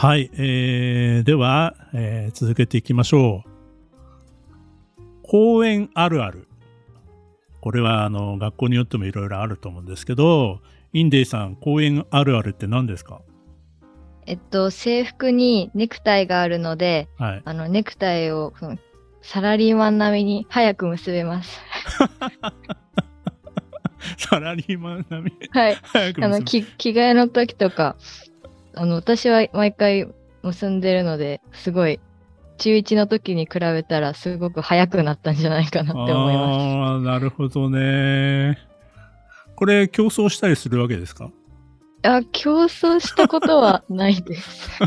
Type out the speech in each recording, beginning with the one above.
はい、えー、では、えー、続けていきましょう。公園あるある。これはあの学校によってもいろいろあると思うんですけど、インデイさん、公園あるあるって何ですか？えっと、制服にネクタイがあるので、はい、あのネクタイをサラリーマン並みに早く結べます。サラリーマン並みはい。あの着着替えの時とか、あの、私は毎回結んでるので、すごい、中1の時に比べたらすごく早くなったんじゃないかなって思います。ああ、なるほどね。これ、競争したりするわけですか？あ、競争したことはないです。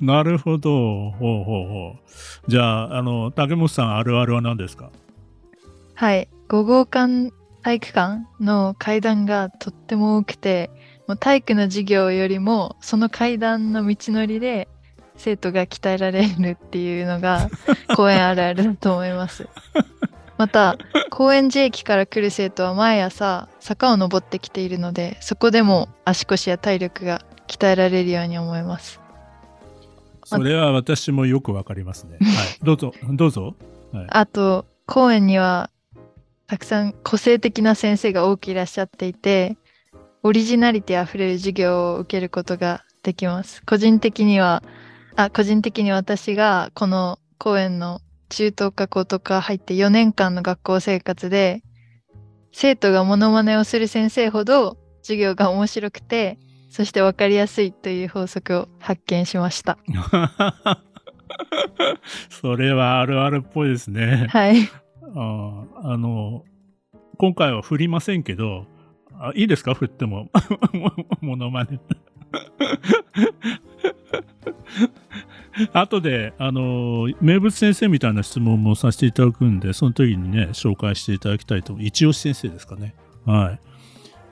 なるほど。ほうほうほう。じゃあ、あの、竹本さんあるあるは何ですか？はい。5号館体育館の階段がとっても多くて、もう体育の授業よりもその階段の道のりで生徒が鍛えられるっていうのが 公園あるあるだと思います。また高円寺駅から来る生徒は毎朝坂を登ってきているのでそこでも足腰や体力が鍛えられるように思います。それは私もよくわかりますね。はい、どうぞどうぞ。はい、あと公園にはたくさん個性的な先生が多くいらっしゃっていてオリジナリティあふれる授業を受けることができます。個人的には、あ、個人的に私がこの公園の中等科高等科入って4年間の学校生活で、生徒がモノマネをする先生ほど授業が面白くて、そして分かりやすいという法則を発見しました。それはあるあるっぽいですね。はい。ああの、今回は振りませんけど、あいいですか？振っても。モノマネ。後で、あの、名物先生みたいな質問もさせていただくんで、その時にね、紹介していただきたいと。一押し先生ですかね。はい。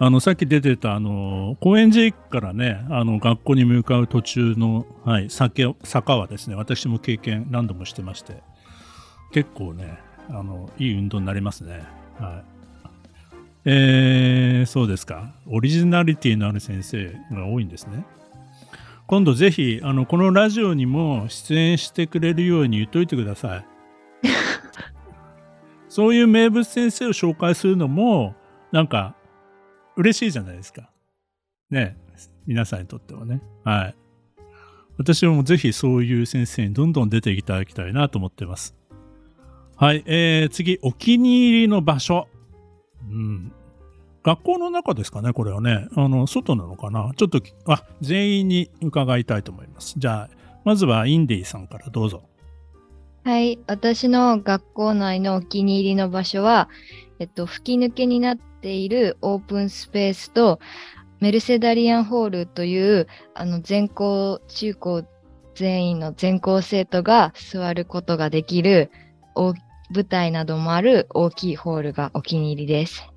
あの、さっき出てた、あの、高円寺駅からね、あの、学校に向かう途中の、はい、坂坂はですね、私も経験何度もしてまして、結構ね、あの、いい運動になりますね。はい。えー、そうですか。オリジナリティのある先生が多いんですね。今度ぜひ、あの、このラジオにも出演してくれるように言っといてください。そういう名物先生を紹介するのも、なんか、嬉しいじゃないですか。ね。皆さんにとってはね。はい。私もぜひそういう先生にどんどん出ていただきたいなと思ってます。はい。えー、次、お気に入りの場所。うん。学校の中ですかね、これはね。あの、外なのかな。ちょっと、あ、全員に伺いたいと思います。じゃあ、まずはインディさんからどうぞ。はい、私の学校内のお気に入りの場所は、えっと、吹き抜けになっているオープンスペースと、メルセダリアンホールという、あの、全校、中高全員の全校生徒が座ることができる大舞台などもある大きいホールがお気に入りです。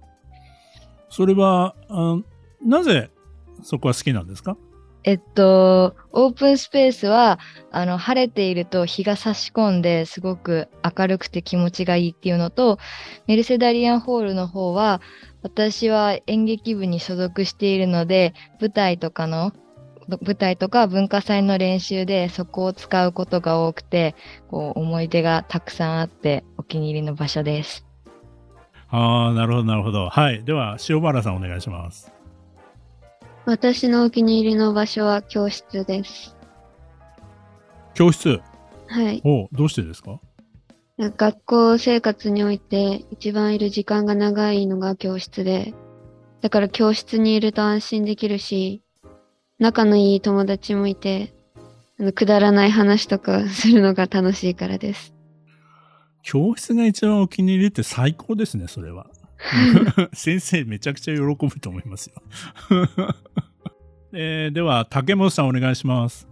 それは、あなぜそこは好きなんですか？えっと、オープンスペースは、あの、晴れていると日が差し込んですごく明るくて気持ちがいいっていうのと、メルセダリアンホールの方は、私は演劇部に所属しているので、舞台とかの舞台とか文化祭の練習でそこを使うことが多くて、こう思い出がたくさんあってお気に入りの場所です。ああ、なるほど、なるほど。はい。では、塩原さんお願いします。私のお気に入りの場所は教室です。教室？はい。おどうしてですか？学校生活において一番いる時間が長いのが教室で、だから教室にいると安心できるし、仲のいい友達もいて、あのくだらない話とか するのが楽しいからです。教室が一番お気に入りって最高ですね、それは。先生めちゃくちゃ喜ぶと思いますよ。えーでは、竹本さんお願いします。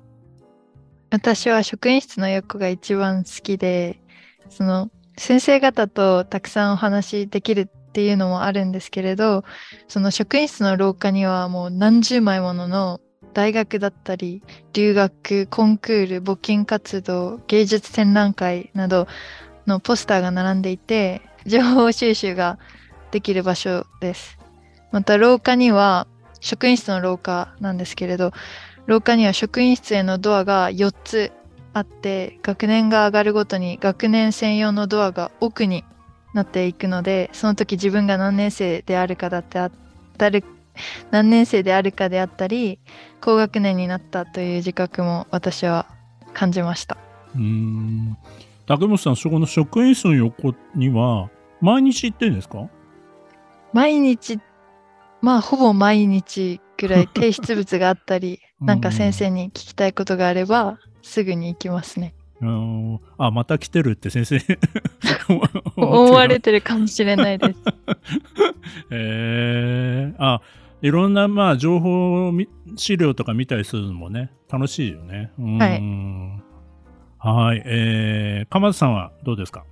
私は職員室の横が一番好きで、その先生方とたくさんお話できるっていうのもあるんですけれど、その職員室の廊下にはもう何十枚ものの大学だったり、留学、コンクール、募金活動、芸術展覧会などのポスターが並んでいて、情報収集ができる場所です。また廊下には、職員室の廊下なんですけれど、廊下には職員室へのドアが4つあって学年が上がるごとに学年専用のドアが奥になっていくのでその時自分が何年生であるかだってあったり何年生であるかであったり高学年になったという自覚も私は感じました。うーん。竹本さん、そこの職員室の横には、毎日行ってるんですか？毎日まあほぼ毎日ぐらい提出物があったり なんか先生に聞きたいことがあればすぐに行きますね。あ、また来てるって先生 思われててるかもしれないです。えー、あ、いろんな、まあ、情報み資料とか見たりするのもね、楽しいよね。うーんはい。えー、鎌田さんはどうですか？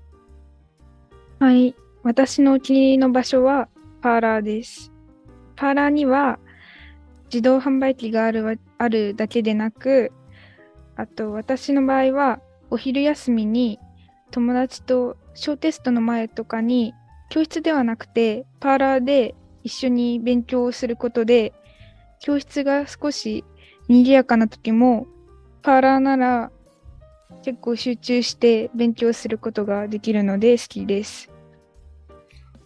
はい。私のお気に入りの場所はパーラーです。パーラーには自動販売機があるわあるだけでなく、あと私の場合はお昼休みに友達と小テストの前とかに教室ではなくてパーラーで一緒に勉強をすることで教室が少し賑やかな時もパーラーなら結構集中して勉強することができるので好きです。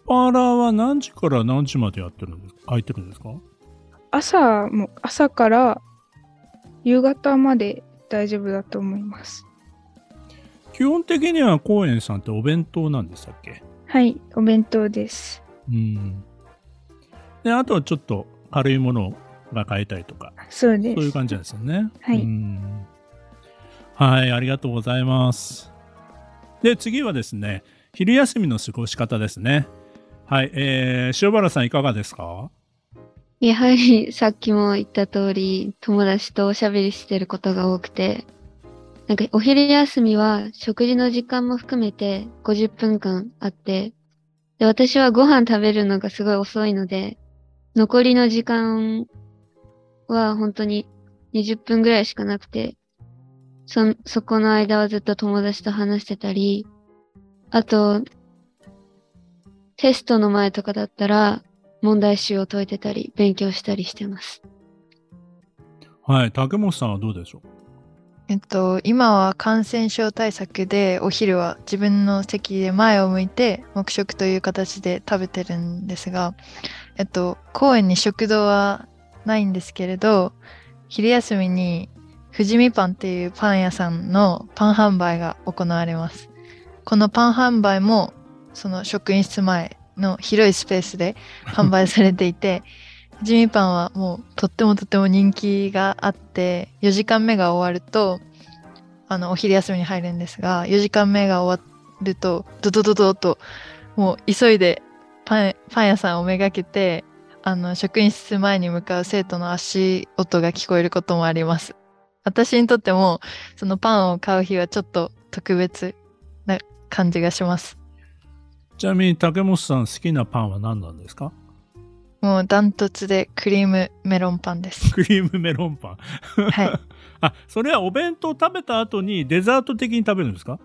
パーラーは何時から何時までやってるんですか？空いてるんですか？朝も朝から夕方まで大丈夫だと思います。基本的には公園さんってお弁当なんでしたっけ？はい、お弁当です。うん。で、あとはちょっと軽いものが買えたりとか、そうです。そういう感じなんですよね。はいうんはい、ありがとうございます。で、次はですね、昼休みの過ごし方ですね。はい、えー、塩原さんいかがですか？やはりさっきも言った通り、友達とおしゃべりしてることが多くて、なんかお昼休みは食事の時間も含めて50分間あって、で、私はご飯食べるのがすごい遅いので、残りの時間は本当に20分ぐらいしかなくて、そ、そこの間はずっと友達と話してたり、あと、テストの前とかだったら、問題集を解いてたり、勉強したりしてます。はい、竹本さんはどうでしょう？えっと、今は感染症対策でお昼は自分の席で前を向いて黙食という形で食べてるんですが、えっと、公園に食堂はないんですけれど、昼休みに富士見パンっていうパン屋さんのパン販売が行われます。このパン販売もその職員室前の広いスペースで販売されていて、富士見パンはもうとってもとっても人気があって4時間目が終わるとあのお昼休みに入るんですが4時間目が終わるとドドドドともう急いでパンパン屋さんをめがけてあの職員室前に向かう生徒の足音が聞こえることもあります。私にとってもそのパンを買う日はちょっと特別な感じがします。ちなみに竹本さん好きなパンは何なんですか？もうダントツでクリームメロンパンです。クリームメロンパン。はい。あ、それはお弁当食べた後にデザート的に食べるんですか？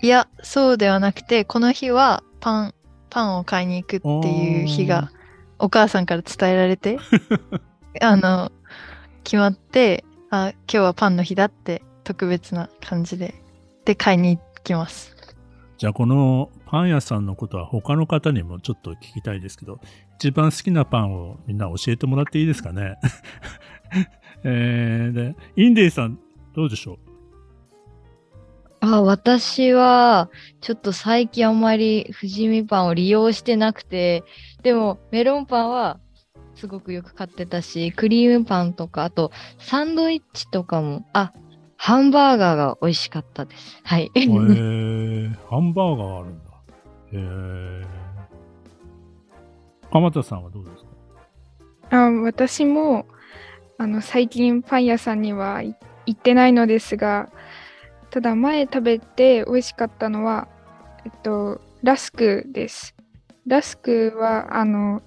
いや、そうではなくて、この日はパン、パンを買いに行くっていう日がお母さんから伝えられて、あの、決まって、あ、今日はパンの日だって特別な感じで、で、買いに行きます。じゃあこのパン屋さんのことは他の方にもちょっと聞きたいですけど、一番好きなパンをみんな教えてもらっていいですかね？えー、で、インディさんどうでしょう？あ、私は、ちょっと最近あんまり富士見パンを利用してなくて、でもメロンパンはすごくよく買ってたし、クリームパンとか、あとサンドイッチとかも、あ、ハンバーガーが美味しかったです。はい。えー、ハンバーガーあるんだ。えー。鎌田さんはどうですか？あ私もあの最近パン屋さんには行ってないのですがただ前食べて美味しかったのは、えっと、ラスクです。ラスクはあの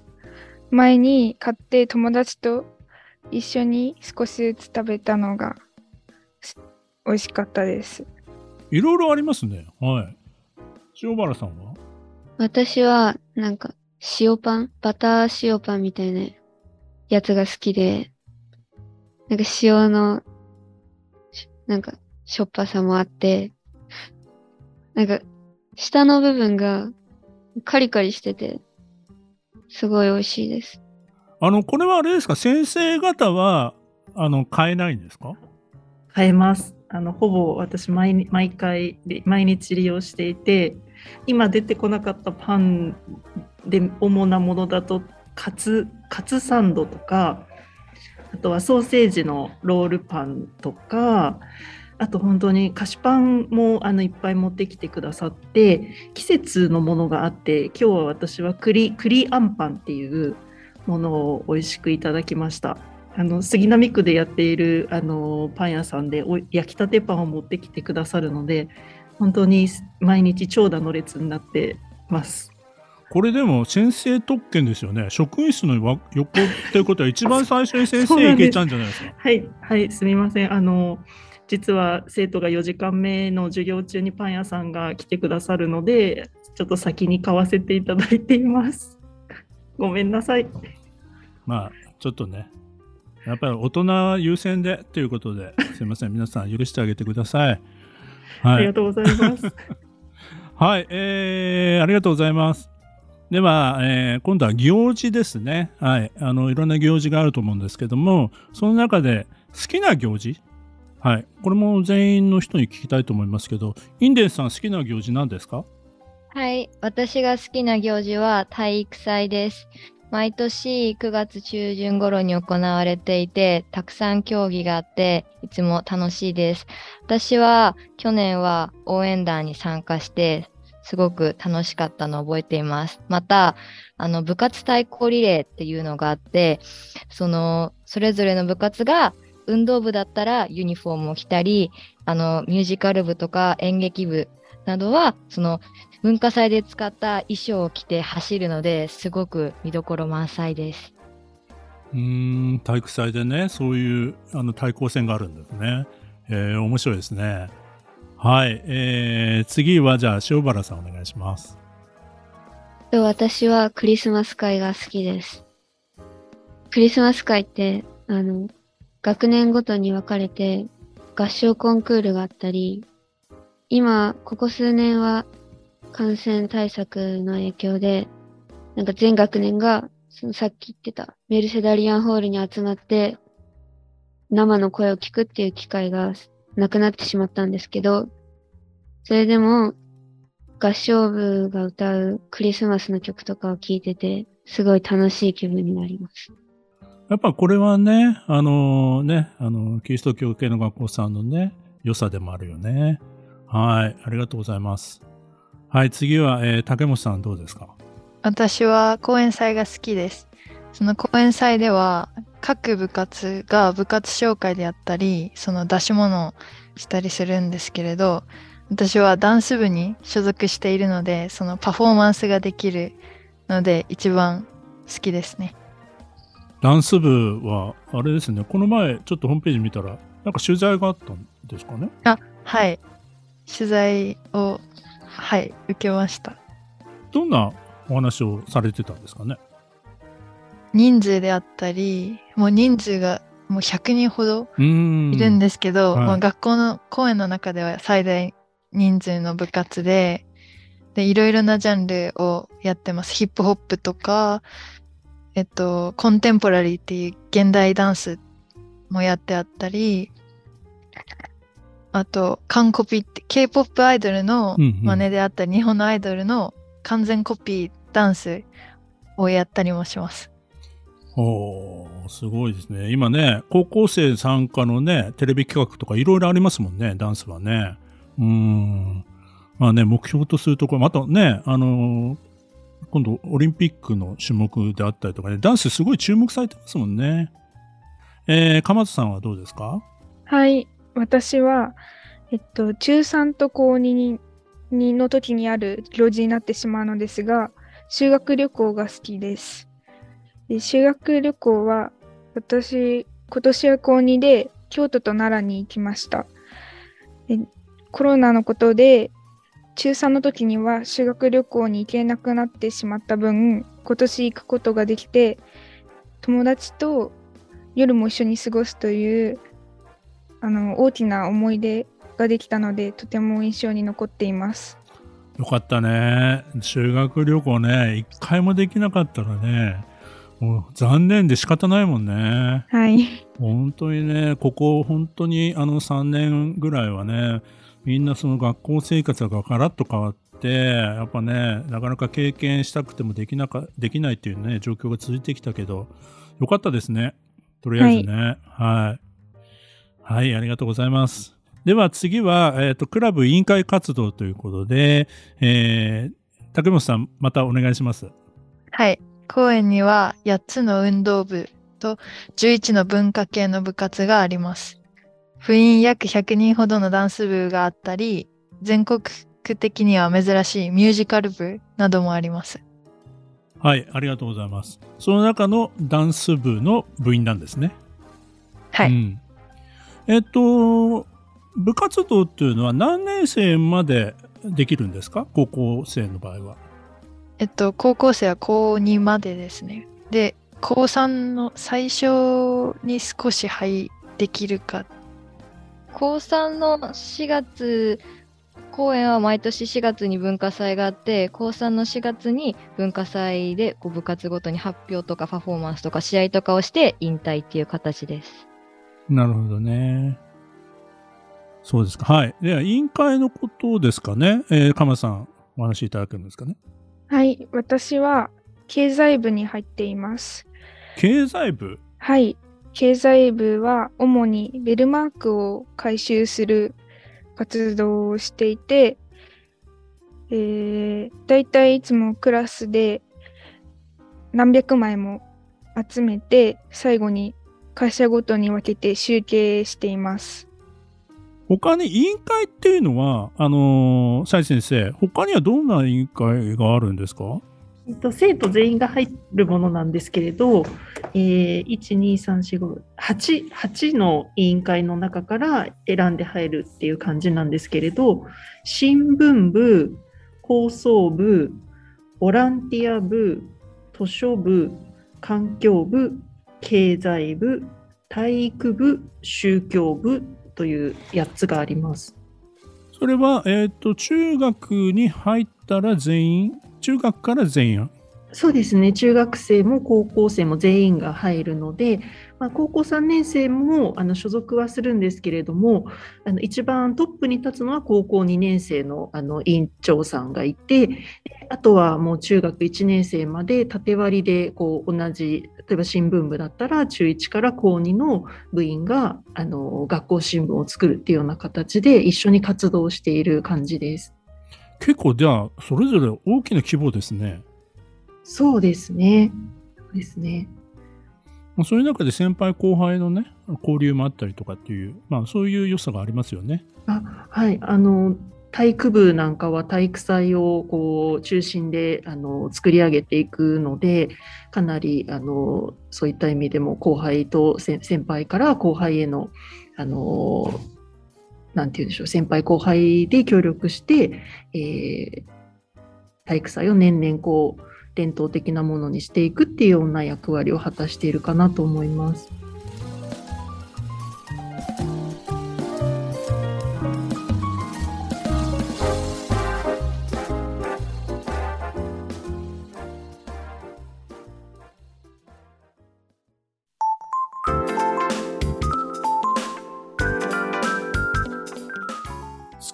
前に買って友達と一緒に少しずつ食べたのが美味しかったです。いろいろありますね。はい。塩原さんは？私はなんか塩パンバター塩パンみたいなやつが好きで、なんか塩のなんかしょっぱさもあって、なんか下の部分がカリカリしてて、すごい美味しいです。あの、これはあれですか？先生方は、あの、買えないんですか？買えます。あの、ほぼ私毎、毎回、毎日利用していて、今出てこなかったパンで主なものだと、カツ、カツサンドとか、あとはソーセージのロールパンとか、あと本当に菓子パンもあのいっぱい持ってきてくださって季節のものがあって今日は私は栗栗あんパンっていうものを美味しくいただきました。あの杉並区でやっているあのパン屋さんで焼きたてパンを持ってきてくださるので本当に毎日長蛇の列になってます。これでも先生特権ですよね。職員室の横っていうことは一番最初に先生 行けちゃうんじゃないですか？はいはいすみません。あの実は生徒が4時間目の授業中にパン屋さんが来てくださるので、ちょっと先に買わせていただいています。ごめんなさい。まあ、ちょっとね、やっぱり大人優先でということで、すみません、皆さん許してあげてください。はい、ありがとうございます。はい、えー、ありがとうございます。では、えー、今度は行事ですね。はい。あの、いろんな行事があると思うんですけども、その中で好きな行事はい。これも全員の人に聞きたいと思いますけど、インデンさん好きな行事何ですか？はい。私が好きな行事は体育祭です。毎年9月中旬頃に行われていて、たくさん競技があって、いつも楽しいです。私は去年は応援団に参加して、すごく楽しかったのを覚えています。また、あの部活対抗リレーっていうのがあって、そのそれぞれの部活が運動部だったらユニフォームを着たり、あの、ミュージカル部とか演劇部などは、その、文化祭で使った衣装を着て走るので、すごく見どころ満載です。うん、体育祭でね、そういうあの対抗戦があるんですね。えー、面白いですね。はい、えー、次はじゃあ塩原さんお願いします。私はクリスマス会が好きです。クリスマス会って、あの、学年ごとに分かれて合唱コンクールがあったり、今、ここ数年は感染対策の影響で、なんか全学年が、そのさっき言ってたメルセダリアンホールに集まって、生の声を聞くっていう機会がなくなってしまったんですけど、それでも合唱部が歌うクリスマスの曲とかを聴いてて、すごい楽しい気分になります。やっぱこれはね、あのね、あの、キリスト教系の学校さんのね、良さでもあるよね。はい、ありがとうございます。はい、次は、えー、竹本さんどうですか？私は講演祭が好きです。その講演祭では、各部活が部活紹介であったり、その出し物をしたりするんですけれど、私はダンス部に所属しているので、そのパフォーマンスができるので、一番好きですね。ダンス部は、あれですね、この前、ちょっとホームページ見たら、なんか取材があったんですかね？あ、はい。取材を、はい、受けました。どんなお話をされてたんですかね？人数であったり、もう人数がもう100人ほどいるんですけど、はい、学校の公演の中では最大人数の部活で、で、いろいろなジャンルをやってます。ヒップホップとか、えっと、コンテンポラリーっていう現代ダンスもやってあったり、あと、完コピって K-POP アイドルの真似であったり、うんうん、日本のアイドルの完全コピーダンスをやったりもします。おー、すごいですね。今ね、高校生参加のね、テレビ企画とかいろいろありますもんね、ダンスはね。うん。まあね、目標とするところ、またね、あのー今度オリンピックの種目であったりとかね、ダンスすごい注目されてますもんね。えー、鎌田さんはどうですか？はい。私は、えっと、中3と高2にの時にある行事になってしまうのですが、修学旅行が好きです。で修学旅行は、私、今年は高2で京都と奈良に行きました。コロナのことで、中3の時には修学旅行に行けなくなってしまった分、今年行くことができて、友達と夜も一緒に過ごすというあの大きな思い出ができたのでとても印象に残っています。よかったね。修学旅行ね、一回もできなかったらね、もう残念で仕方ないもんね。はい。本当にね、ここ本当にあの3年ぐらいはね、みんなその学校生活がガラッと変わって、やっぱね、なかなか経験したくてもできなか、できないっていうね、状況が続いてきたけど、よかったですね。とりあえずね。はい。はい、ありがとうございます。では次は、えっ、と、クラブ委員会活動ということで、えー、竹本さん、またお願いします。はい。公園には8つの運動部と11の文化系の部活があります。部員約100人ほどのダンス部があったり、全国区的には珍しいミュージカル部などもあります。はい、ありがとうございます。その中のダンス部の部員なんですね。はい。うん、えっと、部活動っていうのは何年生までできるんですか？高校生の場合は。えっと、高校生は高2までですね。で、高3の最初に少し入できるか。高3の4月公演は毎年4月に文化祭があって高3の4月に文化祭でこう部活ごとに発表とかパフォーマンスとか試合とかをして引退っていう形です。なるほどね。そうですか。はい。では、委員会のことですかね。えー、鎌さん、お話しいただけるんですかね。はい。私は経済部に入っています。経済部？はい。経済部は主にベルマークを回収する活動をしていて、えー、だいたいいつもクラスで何百枚も集めて最後に会社ごとに分けて集計しています。他に委員会っていうのは、あのー、シャイ先生、他にはどんな委員会があるんですか？えっと、生徒全員が入るものなんですけれど、えー、1、2、3、4、5、8、の委員会の中から選んで入るっていう感じなんですけれど、新聞部、放送部、ボランティア部、図書部、環境部、経済部、体育部、宗教部という8つがあります。それは、えっ、ー、と、中学に入ったら全員、中学から全員そうですね、中学生も高校生も全員が入るので、まあ、高校3年生もあの所属はするんですけれども、あの一番トップに立つのは高校2年生のあの委員長さんがいて、あとはもう中学1年生まで縦割りでこう同じ、例えば新聞部だったら中1から高2の部員があの学校新聞を作るっていうような形で一緒に活動している感じです。結構じゃあそれぞれ大きな規模ですね。そうですね。そうですね。そういう中で先輩後輩のね、交流もあったりとかっていう、まあそういう良さがありますよね。あはい。あの、体育部なんかは体育祭をこう中心であの作り上げていくので、かなりあのそういった意味でも後輩と先輩から後輩へのあのなんて言うんでしょう、先輩後輩で協力して、えー、体育祭を年々こう、伝統的なものにしていくっていうような役割を果たしているかなと思います。